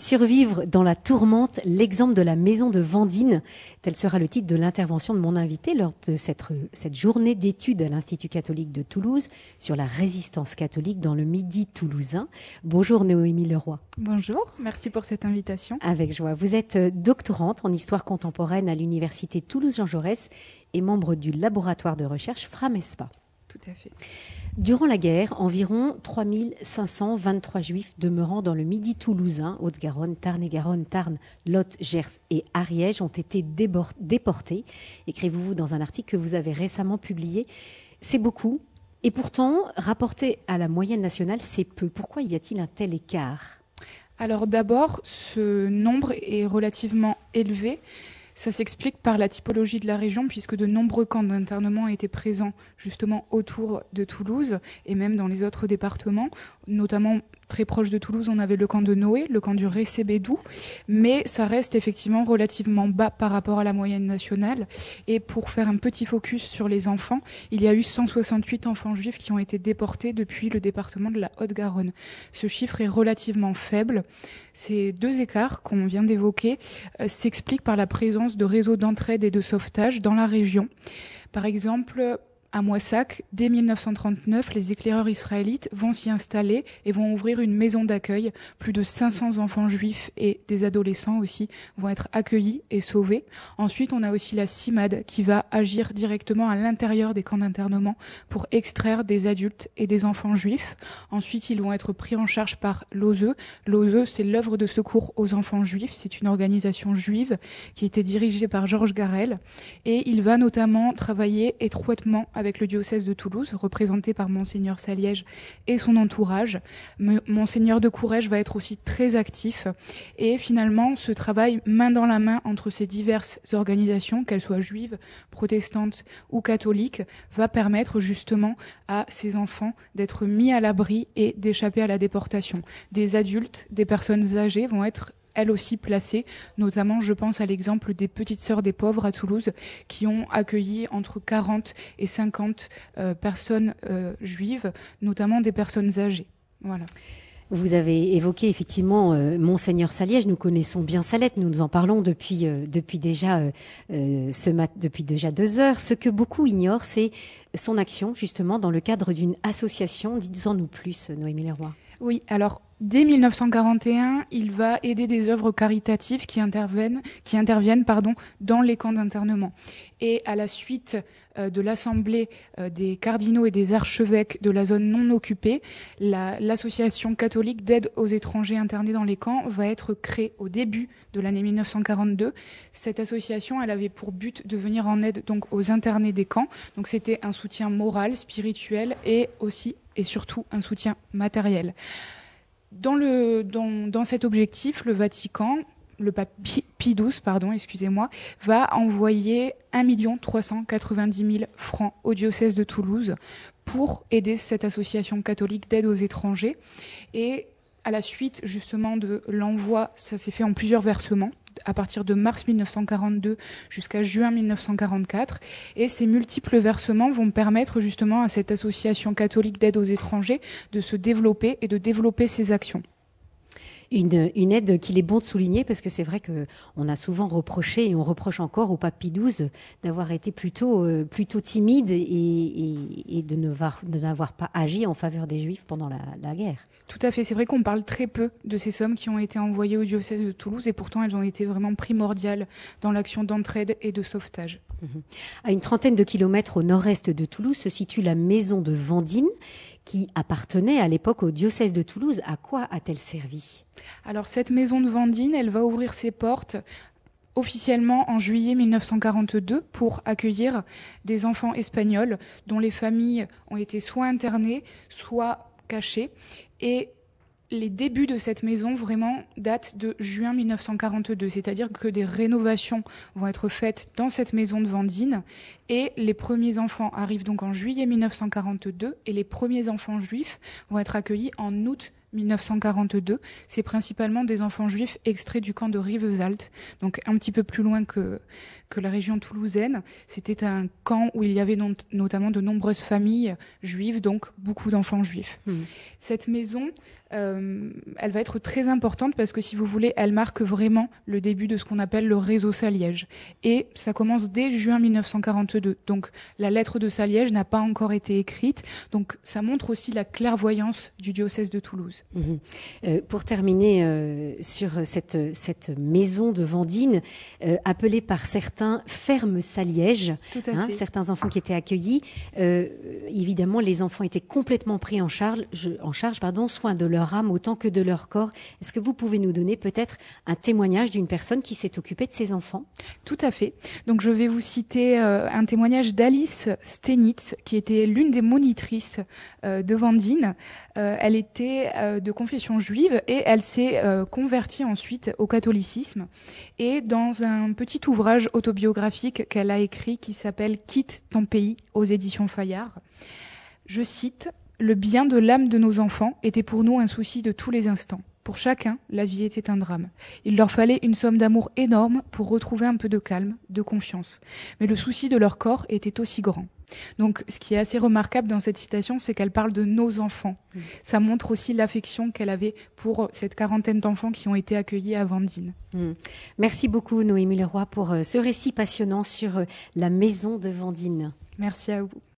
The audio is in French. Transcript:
Survivre dans la tourmente, l'exemple de la maison de Vandine, tel sera le titre de l'intervention de mon invité lors de cette, cette journée d'études à l'Institut catholique de Toulouse sur la résistance catholique dans le Midi toulousain. Bonjour Noémie Leroy. Bonjour, merci pour cette invitation. Avec joie. Vous êtes doctorante en histoire contemporaine à l'Université Toulouse-Jean Jaurès et membre du laboratoire de recherche Framespa. Tout à fait. Durant la guerre, environ 3523 juifs demeurant dans le Midi toulousain, Haute-Garonne, Tarn-et-Garonne, Tarn, Lot, Gers et Ariège ont été déportés. Écrivez-vous dans un article que vous avez récemment publié. C'est beaucoup. Et pourtant, rapporté à la moyenne nationale, c'est peu. Pourquoi y a-t-il un tel écart? Alors d'abord, ce nombre est relativement élevé. Ça s'explique par la typologie de la région, puisque de nombreux camps d'internement étaient présents justement autour de Toulouse et même dans les autres départements, notamment très proche de Toulouse, on avait le camp de Noé, le camp du Récébédou, mais ça reste effectivement relativement bas par rapport à la moyenne nationale. Et pour faire un petit focus sur les enfants, il y a eu 168 enfants juifs qui ont été déportés depuis le département de la Haute-Garonne. Ce chiffre est relativement faible. Ces deux écarts qu'on vient d'évoquer euh, s'expliquent par la présence de réseaux d'entraide et de sauvetage dans la région. Par exemple, à Moissac, dès 1939, les éclaireurs israélites vont s'y installer et vont ouvrir une maison d'accueil. Plus de 500 enfants juifs et des adolescents aussi vont être accueillis et sauvés. Ensuite, on a aussi la CIMAD qui va agir directement à l'intérieur des camps d'internement pour extraire des adultes et des enfants juifs. Ensuite, ils vont être pris en charge par l'OSE. L'OSE, c'est l'œuvre de secours aux enfants juifs. C'est une organisation juive qui été dirigée par Georges Garel et il va notamment travailler étroitement le diocèse de Toulouse, représenté par Monseigneur Saliège et son entourage. Monseigneur de Courrèges va être aussi très actif. Et finalement, ce travail main dans la main entre ces diverses organisations, qu'elles soient juives, protestantes ou catholiques, va permettre justement à ces enfants d'être mis à l'abri et d'échapper à la déportation. Des adultes, des personnes âgées vont être elles aussi placées. Notamment, je pense à l'exemple des Petites Sœurs des Pauvres à Toulouse, qui ont accueilli entre 40 et 50 euh, personnes euh, juives, notamment des personnes âgées. Voilà. Vous avez évoqué effectivement euh, Monseigneur Saliège. Nous connaissons bien Salette. Nous nous en parlons depuis depuis déjà ce mat depuis déjà deux heures. Ce que beaucoup ignorent, c'est son action justement dans le cadre d'une association. Dites-en-nous plus, Noémie Leroy. Oui. Alors Dès 1941, il va aider des œuvres caritatives qui interviennent, qui interviennent pardon, dans les camps d'internement. Et à la suite euh, de l'Assemblée euh, des cardinaux et des archevêques de la zone non occupée, l'association catholique d'aide aux étrangers internés dans les camps va être créée au début de l'année 1942. Cette association, elle avait pour but de venir en aide donc aux internés des camps. Donc c'était un soutien moral, spirituel et aussi et surtout un soutien matériel. Dans, cet objectif, le Vatican, le pape Pie XII, pardon, excusez-moi, va envoyer 1 390 000 francs au diocèse de Toulouse pour aider cette association catholique d'aide aux étrangers. Et à la suite justement de l'envoi, ça s'est fait en plusieurs versements à partir de mars 1942 jusqu'à juin 1944. Et ces multiples versements vont permettre justement à cette association catholique d'aide aux étrangers de se développer et de développer ses actions une, une aide qu'il est bon de souligner parce que c'est vrai que on a souvent reproché et on reproche encore au pape Pie XII d'avoir été plutôt euh, plutôt timide et, et, et de n'avoir pas agi en faveur des Juifs pendant la, la guerre. Tout à fait, c'est vrai qu'on parle très peu de ces sommes qui ont été envoyées au diocèse de Toulouse et pourtant elles ont été vraiment primordiales dans l'action d'entraide et de sauvetage. Mhm. À une trentaine de kilomètres au nord-est de Toulouse se situe la maison de Vandine qui appartenait à l'époque au diocèse de Toulouse. À quoi a-t-elle servi? Alors cette maison de Vandine, elle va ouvrir ses portes officiellement en juillet 1942 pour accueillir des enfants espagnols dont les familles ont été soit internées, soit cachées. Et les débuts de cette maison vraiment datent de juin 1942, c'est-à-dire que des rénovations vont être faites dans cette maison de Vandine et les premiers enfants arrivent donc en juillet 1942 et les premiers enfants juifs vont être accueillis en août 1942. C'est principalement des enfants juifs extraits du camp de Rivesaltes, donc un petit peu plus loin que, que la région toulousaine. C'était un camp où il y avait notamment de nombreuses familles juives, donc beaucoup d'enfants juifs. Mmh. Cette maison euh, elle va être très importante parce que si vous voulez, elle marque vraiment le début de ce qu'on appelle le réseau Saliège. Et ça commence dès juin 1942. Donc la lettre de Saliège n'a pas encore été écrite. Donc ça montre aussi la clairvoyance du diocèse de Toulouse. Euh, pour terminer euh, sur cette, cette maison de Vendine, euh, appelée par certains ferme Saliège, hein, certains enfants qui étaient accueillis, évidemment les enfants étaient complètement pris en charge, en charge pardon, soin de leur âme autant que de leur corps. Est-ce que vous pouvez nous donner peut-être un témoignage d'une personne qui s'est occupée de ses enfants? Tout à fait. Donc je vais vous citer euh, un témoignage d'Alice Stenitz, qui était l'une des monitrices euh, de Vandine. Euh, elle était de confession juive et elle s'est convertie ensuite au catholicisme. Et dans un petit ouvrage autobiographique qu'elle a écrit qui s'appelle Quitte ton pays aux éditions Fayard, je cite le bien de l'âme de nos enfants était pour nous un souci de tous les instants. Pour chacun, la vie était un drame. Il leur fallait une somme d'amour énorme pour retrouver un peu de calme, de confiance. Mais le souci de leur corps était aussi grand. Donc, ce qui est assez remarquable dans cette citation, c'est qu'elle parle de nos enfants. Mmh. Ça montre aussi l'affection qu'elle avait pour cette quarantaine d'enfants qui ont été accueillis à Vendine. Mmh. Merci beaucoup, Noémie Leroy, pour euh, ce récit passionnant sur euh, la maison de Vendine. Merci à vous.